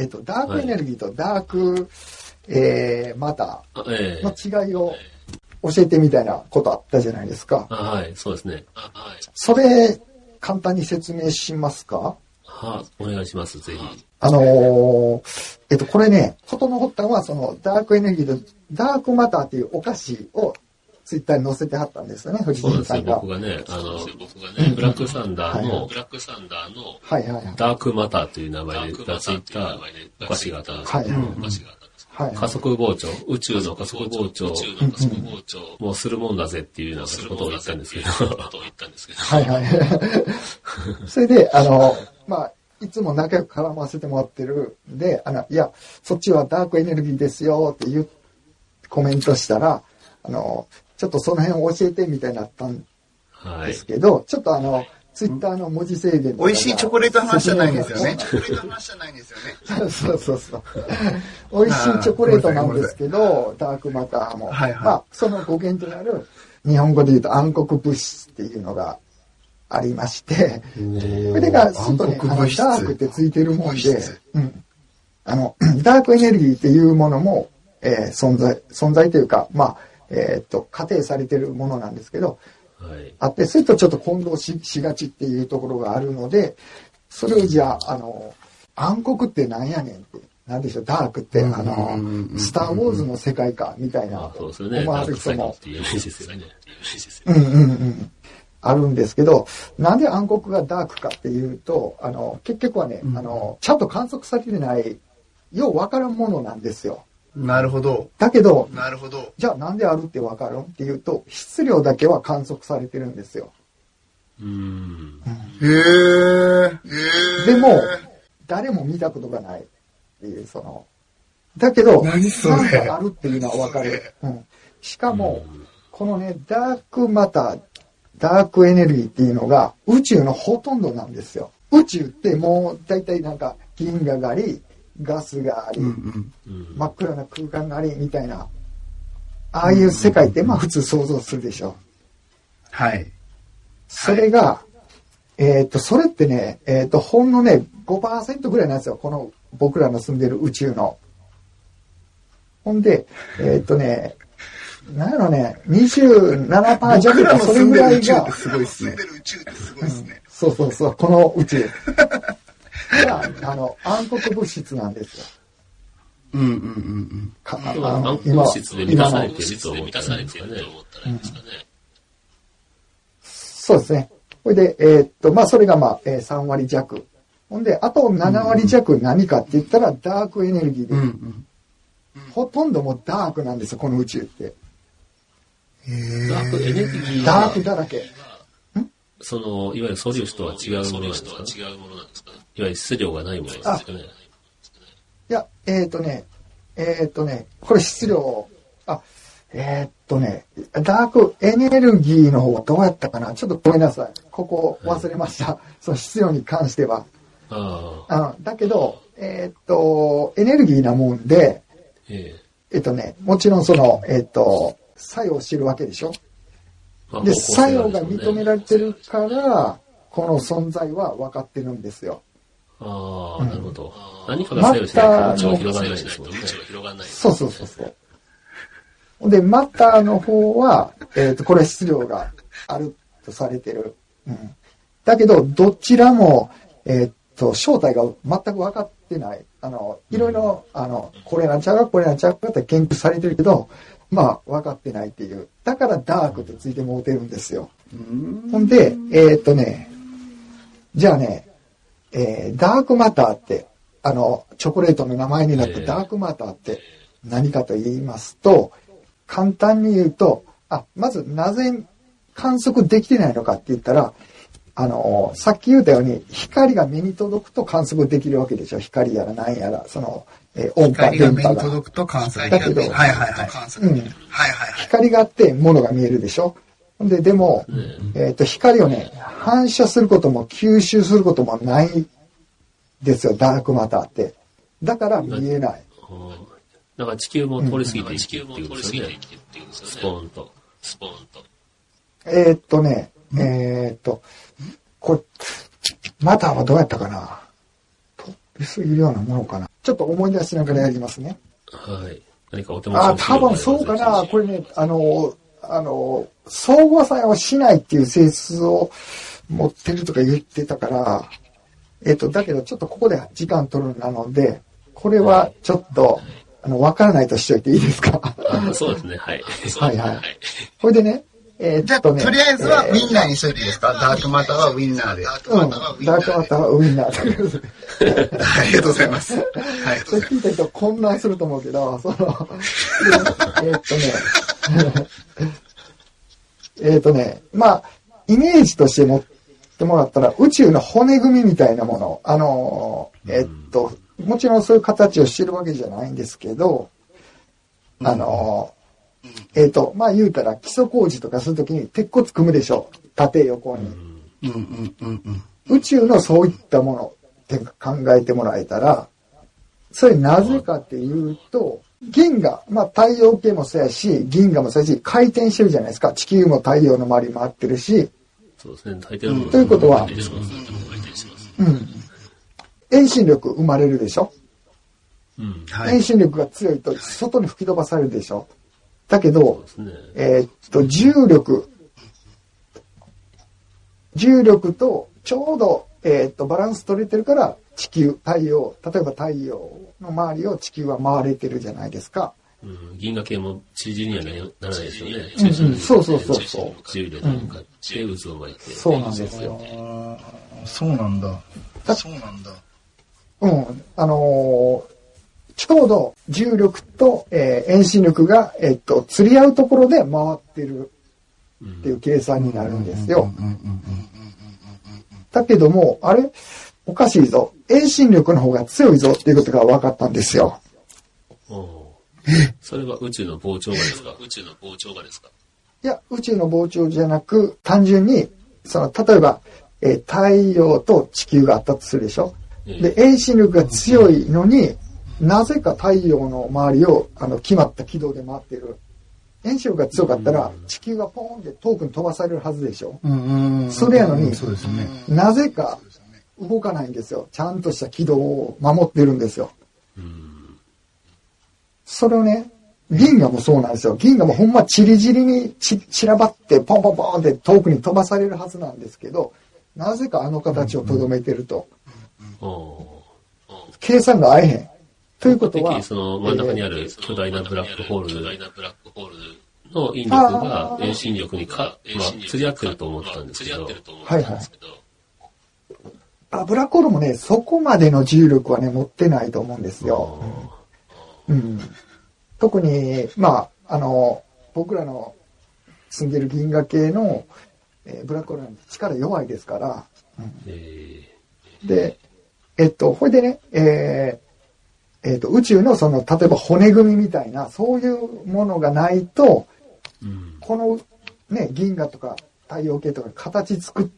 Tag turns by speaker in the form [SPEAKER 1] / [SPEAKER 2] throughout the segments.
[SPEAKER 1] えっ、と、ダークエネルギーとダーク、えー、マターの違いを教えてみたいなことあったじゃないですか。
[SPEAKER 2] あはい、そうですね。あはい。
[SPEAKER 1] それ、簡単に説明しますか？
[SPEAKER 2] はお願いします、ぜひ。
[SPEAKER 1] あのーえっと、これね、ことの発端は、その、ダークエネルギーと、ダークマターっていうお菓子を、ツイッターに載せてはったんですよね、藤井さんが。
[SPEAKER 2] 僕がね、あの、ブラックサンダーの、ブラックサンダーの、
[SPEAKER 1] はいはいはい。
[SPEAKER 2] ダークマターという名前がついたお菓子があったんですけど、
[SPEAKER 1] はいはい。
[SPEAKER 2] お菓子があったんですけど
[SPEAKER 1] はい
[SPEAKER 2] 加速膨張、宇宙の加速膨張、もうするもんだぜっていうようなことを言ったんですけど、
[SPEAKER 1] はいはい。それで、あの、まあ、いつも仲良く絡ませてもらってるんで、あの、いや、そっちはダークエネルギーですよっていうコメントしたら、あの、ちょっとその辺を教えてみたいになったん
[SPEAKER 2] はい。
[SPEAKER 1] ですけど、ちょっとあの、ツイッターの文字制限
[SPEAKER 3] 美味しいチョコレートの話じゃないんですよね。チョコレートの話じゃないんですよね。
[SPEAKER 1] そうそうそう。美味しいチョコレートなんですけど、ダークマターも。
[SPEAKER 3] はいはい
[SPEAKER 1] まあ、その語源となる、日本語で言うと暗黒物質っていうのがありまして、それが外にあの
[SPEAKER 3] 暗黒物質
[SPEAKER 1] ダークってついてるもんで。あの、ダークエネルギーっていうものも、えー存在、存在というか、まあ、えーっと、仮定されてるものなんですけど、
[SPEAKER 2] はい。
[SPEAKER 1] あって、それとちょっと混同ししがちっていうところがあるので、それをじゃあ、あの、暗黒ってなんやねんって、なんでしょう、ダークって、あ
[SPEAKER 3] うんうんうん
[SPEAKER 1] の、
[SPEAKER 3] うん
[SPEAKER 1] スター・ウォーズの世界か、みたいな。思われる人も、
[SPEAKER 2] う
[SPEAKER 1] んうんうん、あるんですけど、なんで暗黒がダークかっていうと、あの、結局はね、あの、ちゃんと観測されてない、ようわからんものなんですよ。
[SPEAKER 3] なるほど。
[SPEAKER 1] だけど、
[SPEAKER 3] なるほど。
[SPEAKER 1] じゃあなんであるってわかるんっていうと、質量だけは観測されてるんですよ。
[SPEAKER 2] うーん。
[SPEAKER 3] へー。へー。
[SPEAKER 1] でも、誰も見たことがないっていう、その、だけど、
[SPEAKER 3] 何それ
[SPEAKER 1] あるっていうのはわかる。うん。しかも、このね、ダークマター、ダークエネルギーっていうのが宇宙のほとんどなんですよ。宇宙ってもう大体なんか銀河があり、ガスがあり、
[SPEAKER 3] うんうん。
[SPEAKER 2] うん
[SPEAKER 1] 真っ暗な空間があり、みたいな。ああいう世界ってまあ普通想像するでしょ。
[SPEAKER 3] はい。
[SPEAKER 1] それが、えっ、と、それってね、えっ、と、ほんのね、5%ぐらいなんですよ。この僕らの住んでる宇宙の。ほんで、えっ、とね、なんやろね、27%弱かそれ
[SPEAKER 3] 住んで
[SPEAKER 1] ぐらいが
[SPEAKER 3] る宇宙って、すごいですね。宇宙ってすごいですね。
[SPEAKER 1] そうそうそう、この宇宙が、あの、暗黒物質なんですよ。
[SPEAKER 3] うんうんうんうん。
[SPEAKER 1] か
[SPEAKER 2] 暗黒物質で満たされて
[SPEAKER 1] 今の
[SPEAKER 2] ると思ったらいいんですかね。
[SPEAKER 1] そうですね。ほいで、えーっと、まあ、それがまあ、えー3割弱。ほんで、あと7割弱何かって言ったら、ダークエネルギーで、
[SPEAKER 3] うんうん。
[SPEAKER 1] ほとんどもうダークなんですよ、この宇宙って。
[SPEAKER 3] へ
[SPEAKER 2] ダークエネルギー
[SPEAKER 1] ダー
[SPEAKER 2] は
[SPEAKER 1] クだらけ。
[SPEAKER 2] その、いわゆる素粒子とは違うものなんですか？いわゆる質量がないものなんですかね？
[SPEAKER 1] いや、えーっとね、えーっとね、これ質量、あ、えーっとね、ダークエネルギーの方はどうやったかな？ちょっとごめんなさい。ここ忘れました。その質量に関しては。
[SPEAKER 2] ああ、
[SPEAKER 1] うん、だけど、えーっと、エネルギーなもんで、
[SPEAKER 2] え
[SPEAKER 1] えっとね、もちろんその、えっと、作用してるわけでしょ？で、作用が認められてるから、この存在は分かってるんですよ。
[SPEAKER 2] ああ、なるほど。何かが作用し広がらないですもんね。
[SPEAKER 1] そうそうそうそう。で、マッターの方は、えっと、これ質量があるとされてる。うん。だけど、どちらも、えっと、正体が全く分かってない。あの、いろいろ、あの、これなんちゃうか、これなんちゃうかって研究されてるけど、まあ、分かってないっていう。だからダークってついてもうてるんですよ。ほんで、えーっとね、じゃあね、えーダークマターって、あの、チョコレートの名前になった
[SPEAKER 2] ええ
[SPEAKER 1] ダークマターって何かと言いますと、簡単に言うと、あ、まずなぜ観測できてないのかって言ったら、あの、さっき言ったように、光が目に届くと観測できるわけでしょ。光やら何やら、その、えー音波、
[SPEAKER 3] 光が目
[SPEAKER 1] 電波が。
[SPEAKER 3] に届くと観測
[SPEAKER 1] だけど
[SPEAKER 3] はいはいはい。
[SPEAKER 1] うん。
[SPEAKER 3] はいはいはい。
[SPEAKER 1] 光があって物が見えるでしょ。で、でも、えっ、と、光をね、反射することも吸収することもないですよ、ダークマターって。だから見えない。
[SPEAKER 2] だから地球も通り過ぎていくっていうんですよね。スポーンと。スポーンと。
[SPEAKER 1] えーっとね、えーっと、これ、マターはどうやったかな？通り過ぎるようなものかな？ちょっと思い出しながらやりますね。
[SPEAKER 2] はい。何かお手持
[SPEAKER 1] あ、多分そうかな。これね、あの、あの、相互作用しないっていう性質を持ってるとか言ってたから、えっと、だけどちょっとここで時間取るなので、これはちょっと、あの、わからないとしといていいですか？
[SPEAKER 2] あそうですね、はい。
[SPEAKER 1] はいはい。これでね、えー
[SPEAKER 3] じゃあ、
[SPEAKER 1] っとね。
[SPEAKER 3] とりあえずはウ
[SPEAKER 1] え
[SPEAKER 3] ィンナーにしといていいですか？ダークマターはウィンナーで。
[SPEAKER 1] ーうん。ダークマターはウィンナーで。
[SPEAKER 3] ありがとうございます。はい。
[SPEAKER 1] 聞いた人混乱すると思うけど、その、えーっとね、えーっとね、まあ、イメージとして持ってもらったら、宇宙の骨組みみたいなもの、あの、えーっと、もちろんそういう形をしてるわけじゃないんですけど、あの、えーっと、まあ言うたら基礎工事とかするときに鉄骨組むでしょ縦横に。
[SPEAKER 3] うんうんうんうん。
[SPEAKER 1] 宇宙のそういったものって考えてもらえたら、それなぜかっていうと、銀河、まあ太陽系もそうやし、銀河もそうやし、回転してるじゃないですか。地球も太陽の周り回ってるし、
[SPEAKER 2] そうですね、大抵の
[SPEAKER 1] ということはうん。遠心力生まれるでしょ？
[SPEAKER 2] うん。
[SPEAKER 3] はい
[SPEAKER 1] 遠。心力が強いと外に吹き飛ばされるでしょ？だけど
[SPEAKER 2] ね。
[SPEAKER 1] えーっと、重力。重力とちょうど、えーっと、バランス取れてるから、地球、太陽、例えば太陽の周りを地球は回れてるじゃないですか。
[SPEAKER 2] うん、銀河系もちりにはならないですよね。
[SPEAKER 1] うんうんそうそうそうそう
[SPEAKER 2] 重力に向かって渦を巻いて。
[SPEAKER 1] そうなんですよ。
[SPEAKER 3] そうなんだ。そうなんだ。
[SPEAKER 1] うん。あのーちょうど重力と、えー遠心力が、えーっと、釣り合うところで回ってるっていう計算になるんですよ。だけども、あれ？おかしいぞ。遠心力の方が強いぞっていうことが分かったんですよ。
[SPEAKER 2] それは宇宙の膨張がですか？宇宙の膨張がですか？
[SPEAKER 1] いや、宇宙の膨張じゃなく、単純に、その、例えば、えー太陽と地球があったとするでしょ？で、遠心力が強いのに、なぜか太陽の周りを、あの、決まった軌道で回ってる。遠心力が強かったら、地球がポーンって遠くに飛ばされるはずでしょ。それやのに
[SPEAKER 3] そうですね。
[SPEAKER 1] なぜか、動かないんですよ。ちゃんとした軌道を守ってるんですよ。
[SPEAKER 2] うん。
[SPEAKER 1] それをね、銀河もそうなんですよ。銀河もほんまチリチリにち散らばってポンポンポンって遠くに飛ばされるはずなんですけど、なぜかあの形をとどめてると。計算が合えへん。ということは
[SPEAKER 2] その真ん中にある巨大なブラックホールの引力が遠心力にか、まあ、釣り合ってると思ったんですけど、
[SPEAKER 1] はいはい。あ、ブラックホールもね、そこまでの重力はね、持ってないと思うんですよ。うん。特に、まあ、あの、僕らの住んでる銀河系の、えーブラックホールなんて力弱いですから、
[SPEAKER 2] え
[SPEAKER 1] で、えっと、ほいでね、えーえっと、宇宙のその、例えば骨組みみたいな、そういうものがないと、
[SPEAKER 2] ーうん。
[SPEAKER 1] このね、銀河とか太陽系とか形作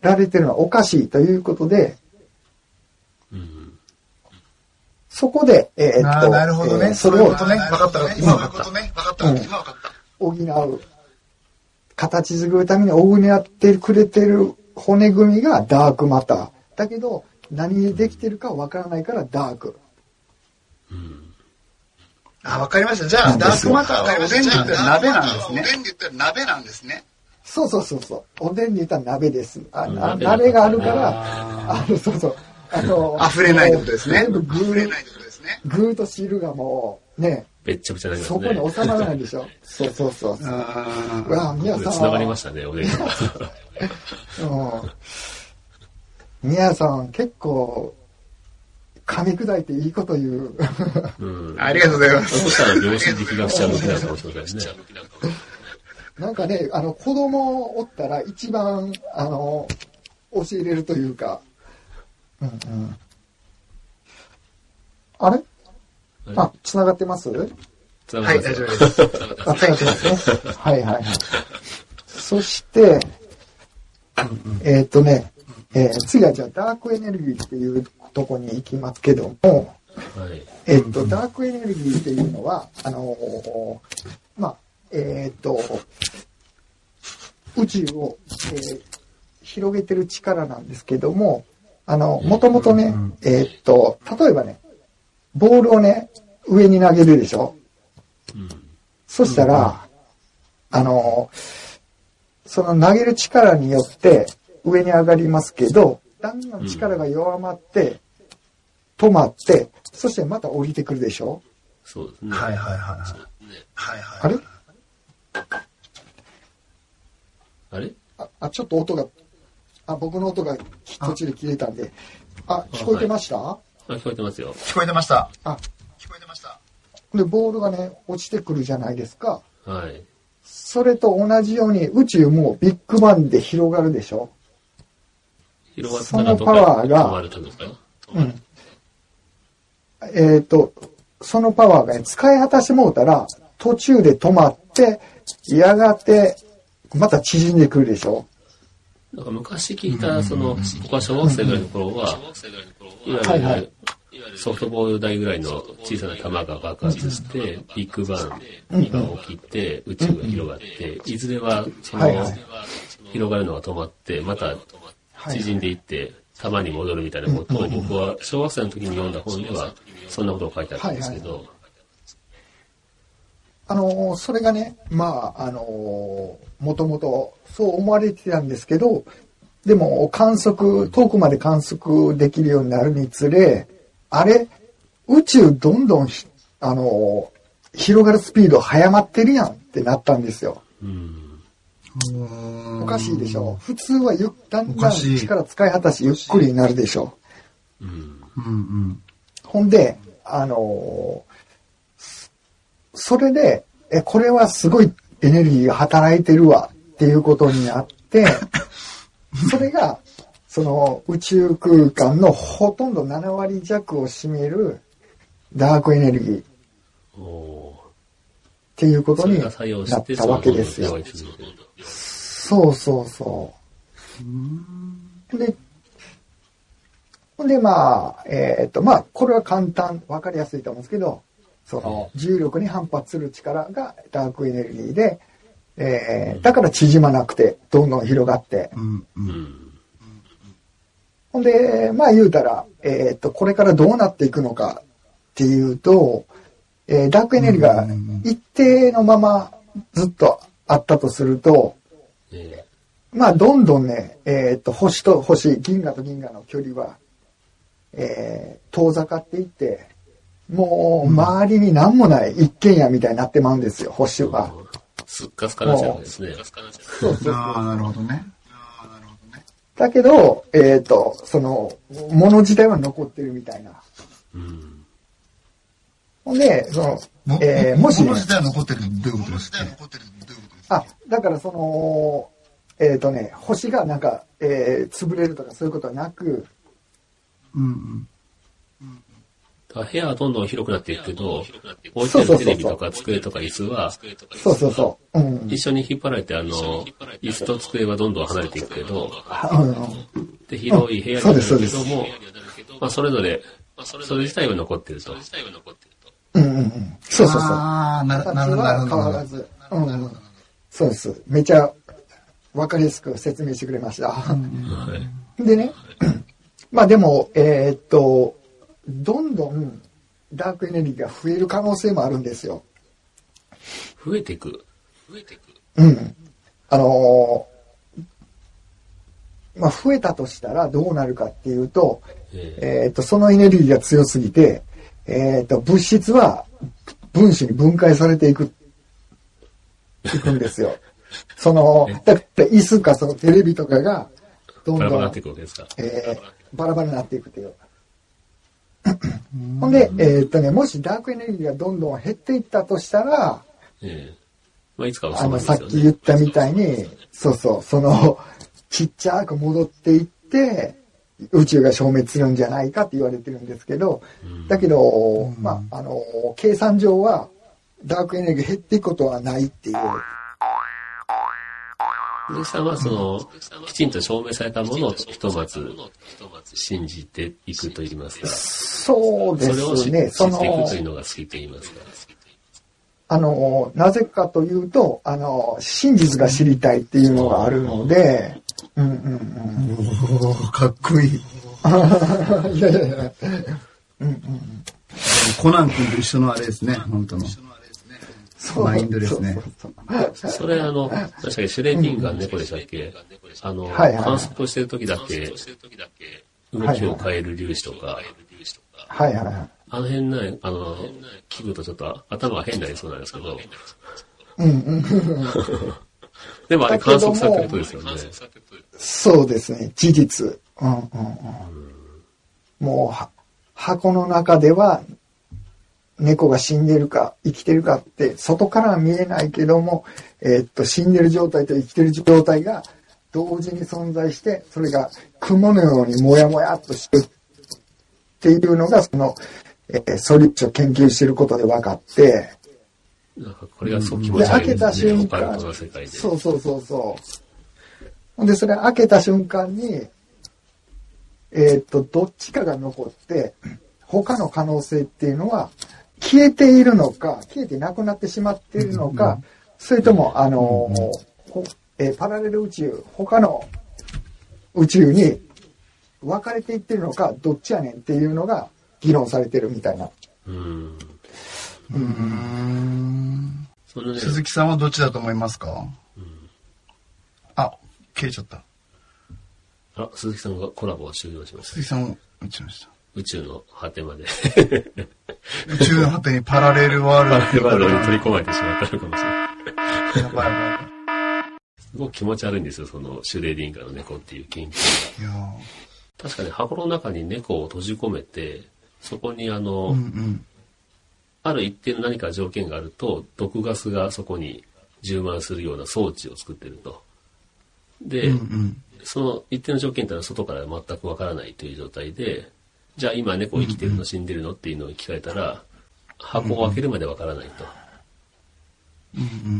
[SPEAKER 1] られてるのはおかしいということで、
[SPEAKER 2] うん。
[SPEAKER 1] そこで、えーっと、
[SPEAKER 3] なるほどね。
[SPEAKER 1] えーそれを
[SPEAKER 3] そういうことね。分かった。今分かった。ね。分かった。
[SPEAKER 1] うん
[SPEAKER 3] 今分かった。
[SPEAKER 1] 補う、形作るために補ってくれてる骨組みがダークマター。だけど、何でできてるかわからないからダーク。
[SPEAKER 3] あ、わかりました。じゃあ、ダークマターはおでんで言ったら鍋なんですね。おでんで言ったら鍋なんですね。
[SPEAKER 1] そうそうそうそう。おでんに言ったら鍋です。あな
[SPEAKER 2] 鍋
[SPEAKER 1] 鍋があるから、あの、そうそう。あの、
[SPEAKER 3] 溢れないってことですね。
[SPEAKER 1] 全部具
[SPEAKER 3] 溢れないってことですね。
[SPEAKER 1] 具と汁がもう、ね、
[SPEAKER 2] べっちゃべちゃになります
[SPEAKER 1] そ
[SPEAKER 2] ね。
[SPEAKER 1] こに収まらないでしょ。そうそうそうそう。
[SPEAKER 3] あ
[SPEAKER 1] うわ、宮さん。
[SPEAKER 2] 繋がりましたね、おでんが。
[SPEAKER 1] うん。宮さん、結構、噛み砕いていいこと言う。
[SPEAKER 2] うん。
[SPEAKER 3] ありがとうございま
[SPEAKER 2] そ
[SPEAKER 3] す。
[SPEAKER 2] したら量子力学者向きなのかもしれないですね。
[SPEAKER 1] なんかね、あの、子供おったら一番、あの、教えれるというか。うんうん。あれ？あ、繋がってます？
[SPEAKER 3] はい、大丈夫です。
[SPEAKER 1] あ、繋がってますね。はいはいはい。そして、えーっとね、えー次はじゃあダークエネルギーっていうとこに行きますけども、
[SPEAKER 2] はい。
[SPEAKER 1] えっと、ダークエネルギーっていうのは、あのーまあ、えっと、宇宙を、えー広げてる力なんですけども、あの、もともとね、えっと、例えばね、ボールをね、上に投げるでしょ？
[SPEAKER 2] うん。
[SPEAKER 1] そしたら、あの、その投げる力によって上に上がりますけど、だんだん力が弱まって、止まって、そしてまた降りてくるでしょ？
[SPEAKER 2] そうですね。
[SPEAKER 3] はいはいはいはい。はいはい。
[SPEAKER 1] あれ？
[SPEAKER 2] あれ？
[SPEAKER 1] ああ、ちょっと音が、あ、僕の音が途中で切れたんで。あ、聞こえてました？
[SPEAKER 2] あ、聞こえてますよ。
[SPEAKER 3] 聞こえてました。
[SPEAKER 1] あ、
[SPEAKER 3] 聞こえてました。
[SPEAKER 1] で、ボールがね、落ちてくるじゃないですか。
[SPEAKER 2] はい。
[SPEAKER 1] それと同じように宇宙もビッグバンで広がるでしょ？
[SPEAKER 2] 広がったらどこ
[SPEAKER 1] そのパワーが
[SPEAKER 2] 止まるとですか
[SPEAKER 1] うん。えっ、と、そのパワーがね、使い果たしてもうたら、途中で止まって、やがて、また縮んでくるでしょ。
[SPEAKER 2] なんか昔聞いた、その、僕は小学生ぐらいの頃は、いわゆ
[SPEAKER 1] はい。はい
[SPEAKER 2] るソフトボール台ぐらいの小さな玉が爆発して、ビッグバンが起きて、宇宙が広がって、いずれは、その広がるのが止まって、また
[SPEAKER 1] はい。
[SPEAKER 2] 縮んでいって、玉に戻るみたいなことを僕は小学生の時に読んだ本では、そんなことを書いてあったんですけど、
[SPEAKER 1] あのーそれがね、まあ、あのーもともとそう思われてたんですけど、でも観測、遠くまで観測できるようになるにつれ、あれ、宇宙どんどんひ、あのー広がるスピード早まってるやんってなったんですよ。
[SPEAKER 2] うん。
[SPEAKER 1] おかしいでしょ。普通はゆだんだん力使い果たしゆっくりになるでしょ。
[SPEAKER 2] うん。
[SPEAKER 3] うんうん。
[SPEAKER 1] ほんで、あのーそれで、え、これはすごいエネルギーが働いてるわっていうことになって、それが、その宇宙空間のほとんど7割弱を占めるダークエネルギーっていうことになったわけですよ
[SPEAKER 2] そ
[SPEAKER 1] うそうそう。で、ほんで、まあ、えっ、と、まあ、これは簡単、わかりやすいと思うんですけど、その、重力に反発する力がダークエネルギーで、えーだから縮まなくて、どんどん広がって。
[SPEAKER 3] うんう。
[SPEAKER 2] うんん。
[SPEAKER 1] ほんで、まあ言うたら、えっ、と、これからどうなっていくのかっていうと、えーダークエネルギーが一定のままずっとあったとすると、
[SPEAKER 2] え
[SPEAKER 1] まあ、どんどんね、えっ、と、星と星、銀河と銀河の距離は、えー遠ざかっていって、もう、周りに何もない一軒家みたいになってまうんですよ、星
[SPEAKER 2] え
[SPEAKER 1] は。
[SPEAKER 2] すっかすかなっちゃうんですね。
[SPEAKER 1] そうそう
[SPEAKER 3] ああ、なるほどね。ああ、なるほどね。
[SPEAKER 1] だけど、えっ、と、その、もの自体は残ってるみたいな。
[SPEAKER 2] うん。
[SPEAKER 1] ほんで、その、
[SPEAKER 3] も
[SPEAKER 1] えーもしね。
[SPEAKER 3] この時代は残ってるどういうことですか？
[SPEAKER 1] あ、だからその、えっ、とね、星がなんか、えー潰れるとかそういうことはなく、
[SPEAKER 3] うんうん。
[SPEAKER 2] 部屋はどんどん広くなっていくけど、置いてあるテレビとか机とか椅子は、
[SPEAKER 1] そうそうそう。うん。
[SPEAKER 2] 一緒に引っ張られて、あの、椅子と机はどんどん離れていくけど、
[SPEAKER 1] うん
[SPEAKER 2] で、広い部屋になるけ
[SPEAKER 1] そうです
[SPEAKER 2] ども、まあ、それぞれ、それ自体は残ってると。
[SPEAKER 1] うんうんうん。そうそうそう。
[SPEAKER 3] ああ、なるほど、なる
[SPEAKER 1] は
[SPEAKER 3] ほど。
[SPEAKER 1] 変わらず。うんうん。そうです。めちゃわかりやすく説明してくれました。
[SPEAKER 2] はい。
[SPEAKER 1] でね、まあでも、えーっと、どんどんダークエネルギーが増える可能性もあるんですよ。
[SPEAKER 2] 増えていく？
[SPEAKER 1] うん。あのーまあ増えたとしたらどうなるかっていうと、
[SPEAKER 2] ええ
[SPEAKER 1] えーっと、そのエネルギーが強すぎて、えーっと、物質は分子に分解されていく、いくんですよ。その、だって椅子かそのテレビとかが、どんどん
[SPEAKER 2] バラバラになっていくわけですか。
[SPEAKER 1] えーバラバラになっていくという。ほんで、えーっとね、もしダークエネルギーがどんどん減っていったとしたら、
[SPEAKER 2] ええまあ、いつかは
[SPEAKER 1] あの、さっき言っ。たみたいに、そうそう、その、ちっちゃく戻っていって、宇宙が消滅するんじゃないかって言われてるんですけど、だけど、まあ、あの、計算上は、ダークエネルギー減っていくことはないっていう。
[SPEAKER 2] 実際はその、きちんと証明されたものをひとまず信じていくと言いますか、
[SPEAKER 1] そうで
[SPEAKER 2] それを知
[SPEAKER 1] すね。そ
[SPEAKER 2] 知ってい
[SPEAKER 1] の
[SPEAKER 2] くというのが好きと言いますか。
[SPEAKER 1] あの、なぜかというと、あの、真実が知りたいっていうのがあるので、うんうんうん。
[SPEAKER 3] おーかっこいい。
[SPEAKER 1] いやいやいや。うんうんうん。
[SPEAKER 3] コナン君と一緒のあれですね、本当の。
[SPEAKER 1] そう
[SPEAKER 3] マインドですね
[SPEAKER 1] そ
[SPEAKER 2] れあの、確かにシュレーディンガー猫でしたっけ？あの、
[SPEAKER 1] はいはい
[SPEAKER 2] 観測をしてる時だけ、動きを変える粒子とか、
[SPEAKER 1] はいはいはい。
[SPEAKER 2] あの辺ね、あの、聞くとちょっと頭が変になりそうなんですけど、
[SPEAKER 1] うんうん。
[SPEAKER 2] でもあれ観測されてることですよね。
[SPEAKER 1] そうですね、事実。うんうんうん。もう、箱の中では、猫が死んでるか生きてるかって、外からは見えないけども、えーっと、死んでる状態と生きてる状態が同時に存在して、それが雲のようにもやもやっとしてるっていうのが、その、えー素粒子を研究してることで分かって、
[SPEAKER 2] なんかこれがそう気持
[SPEAKER 1] で、
[SPEAKER 2] ち
[SPEAKER 1] 開けた
[SPEAKER 2] 悪いですね、
[SPEAKER 1] 瞬
[SPEAKER 2] オカル
[SPEAKER 1] 間。そうそうそうそう。ほんで、それ開けた瞬間に、えーっと、どっちかが残って、他の可能性っていうのは、消えているのか、消えてなくなってしまっているのか、それとも、あのえーパラレル宇宙、他の宇宙に分かれていってるのか、どっちやねんっていうのが議論されてるみたいな。
[SPEAKER 2] うん。
[SPEAKER 3] うーん。
[SPEAKER 2] ね、
[SPEAKER 3] 鈴木さんはどっちだと思いますか？あ、切れちゃった。
[SPEAKER 2] あ、鈴木さんがコラボを終了しました。
[SPEAKER 3] 鈴木さんを打ちました。
[SPEAKER 2] 宇宙の果てまで。
[SPEAKER 3] 宇宙の果てにパラレルワールドっていう
[SPEAKER 2] ワールドに
[SPEAKER 3] か
[SPEAKER 2] 取り込まれてしまったのかもしれない。
[SPEAKER 3] やばいやば
[SPEAKER 2] すごく気持ち悪いんですよ、そのシュレーディンガーの猫っていう研究が。確かに箱の中に猫を閉じ込めて、そこにあの、
[SPEAKER 3] ーうんうん。
[SPEAKER 2] ある一定の何か条件があると、毒ガスがそこに充満するような装置を作ってると。で、
[SPEAKER 3] うんうん。
[SPEAKER 2] その一定の条件ってのは外から全くわからないという状態で、じゃあ今猫生きてるの死んでるのっていうのを聞かれたら、箱を開けるまでわからないと。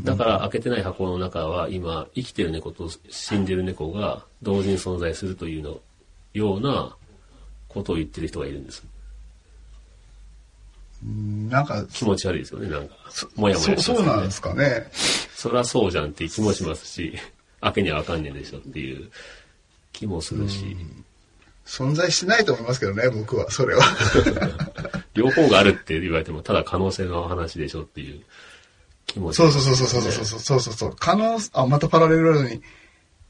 [SPEAKER 2] だから開けてない箱の中は今生きてる猫と死んでる猫が同時に存在するというのようなことを言ってる人がいるんです。
[SPEAKER 3] うんなんか、
[SPEAKER 2] 気持ち悪いですよね、なんか。もやも
[SPEAKER 3] そう、
[SPEAKER 2] やね
[SPEAKER 3] そうなんですかね。
[SPEAKER 2] そりゃそうじゃんっていう気もしますし、開けにはわかんねえでしょっていう気もするし、
[SPEAKER 3] 存在しないと思いますけどね、僕は、それは。
[SPEAKER 2] 両方があるって言われてもただ可能性の話でしょっていう気もし
[SPEAKER 3] そう
[SPEAKER 2] ます
[SPEAKER 3] そうそうそうそうそうそうそうそう。可能、あ、またパラレルに、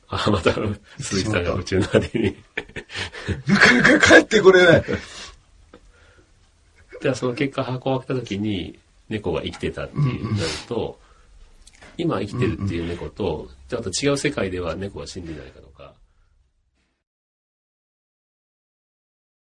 [SPEAKER 2] あ、また鈴木さんが宇宙の果てに。
[SPEAKER 3] なかなか帰ってこれない。
[SPEAKER 2] ではその結果箱を開けた時に猫が生きてたっていうなると、今生きてるっていう猫と、じゃああと違う世界では猫が死んでないかとか、